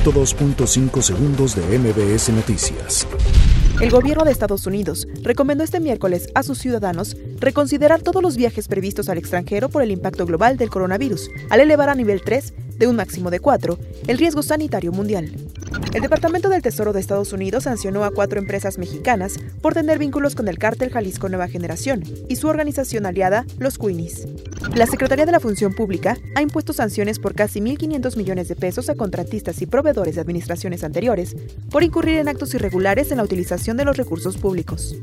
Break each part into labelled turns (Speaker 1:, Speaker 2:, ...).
Speaker 1: 102.5 segundos de MBS Noticias.
Speaker 2: El gobierno de Estados Unidos recomendó este miércoles a sus ciudadanos reconsiderar todos los viajes previstos al extranjero por el impacto global del coronavirus, al elevar a nivel 3 de un máximo de 4 el riesgo sanitario mundial. El Departamento del Tesoro de Estados Unidos sancionó a cuatro empresas mexicanas por tener vínculos con el cártel Jalisco Nueva Generación y su organización aliada, los Queenies. La Secretaría de la Función Pública ha impuesto sanciones por casi 1.500 millones de pesos a contratistas y proveedores de administraciones anteriores por incurrir en actos irregulares en la utilización de los recursos públicos.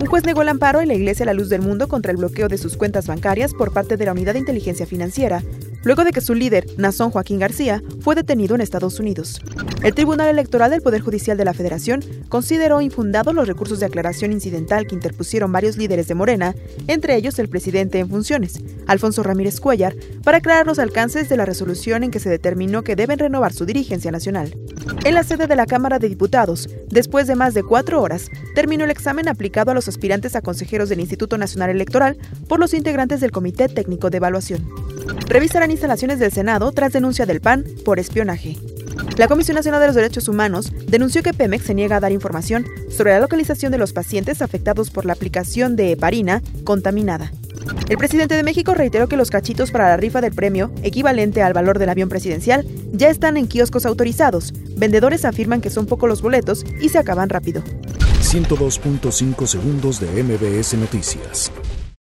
Speaker 2: Un juez negó el amparo en la Iglesia La Luz del Mundo contra el bloqueo de sus cuentas bancarias por parte de la Unidad de Inteligencia Financiera, luego de que su líder, Nazón Joaquín García, fue detenido en Estados Unidos. El Tribunal Electoral del Poder Judicial de la Federación consideró infundados los recursos de aclaración incidental que interpusieron varios líderes de Morena, entre ellos el presidente en funciones, Alfonso Ramírez Cuellar, para aclarar los alcances de la resolución en que se determinó que deben renovar su dirigencia nacional. En la sede de la Cámara de Diputados, después de más de cuatro horas, terminó el examen aplicado a los aspirantes a consejeros del Instituto Nacional Electoral por los integrantes del Comité Técnico de Evaluación. Revisarán instalaciones del Senado tras denuncia del PAN por espionaje. La Comisión Nacional de los Derechos Humanos denunció que Pemex se niega a dar información sobre la localización de los pacientes afectados por la aplicación de heparina contaminada. El presidente de México reiteró que los cachitos para la rifa del premio, equivalente al valor del avión presidencial, ya están en kioscos autorizados. Vendedores afirman que son pocos los boletos y se acaban rápido.
Speaker 1: 102.5 segundos de MBS Noticias.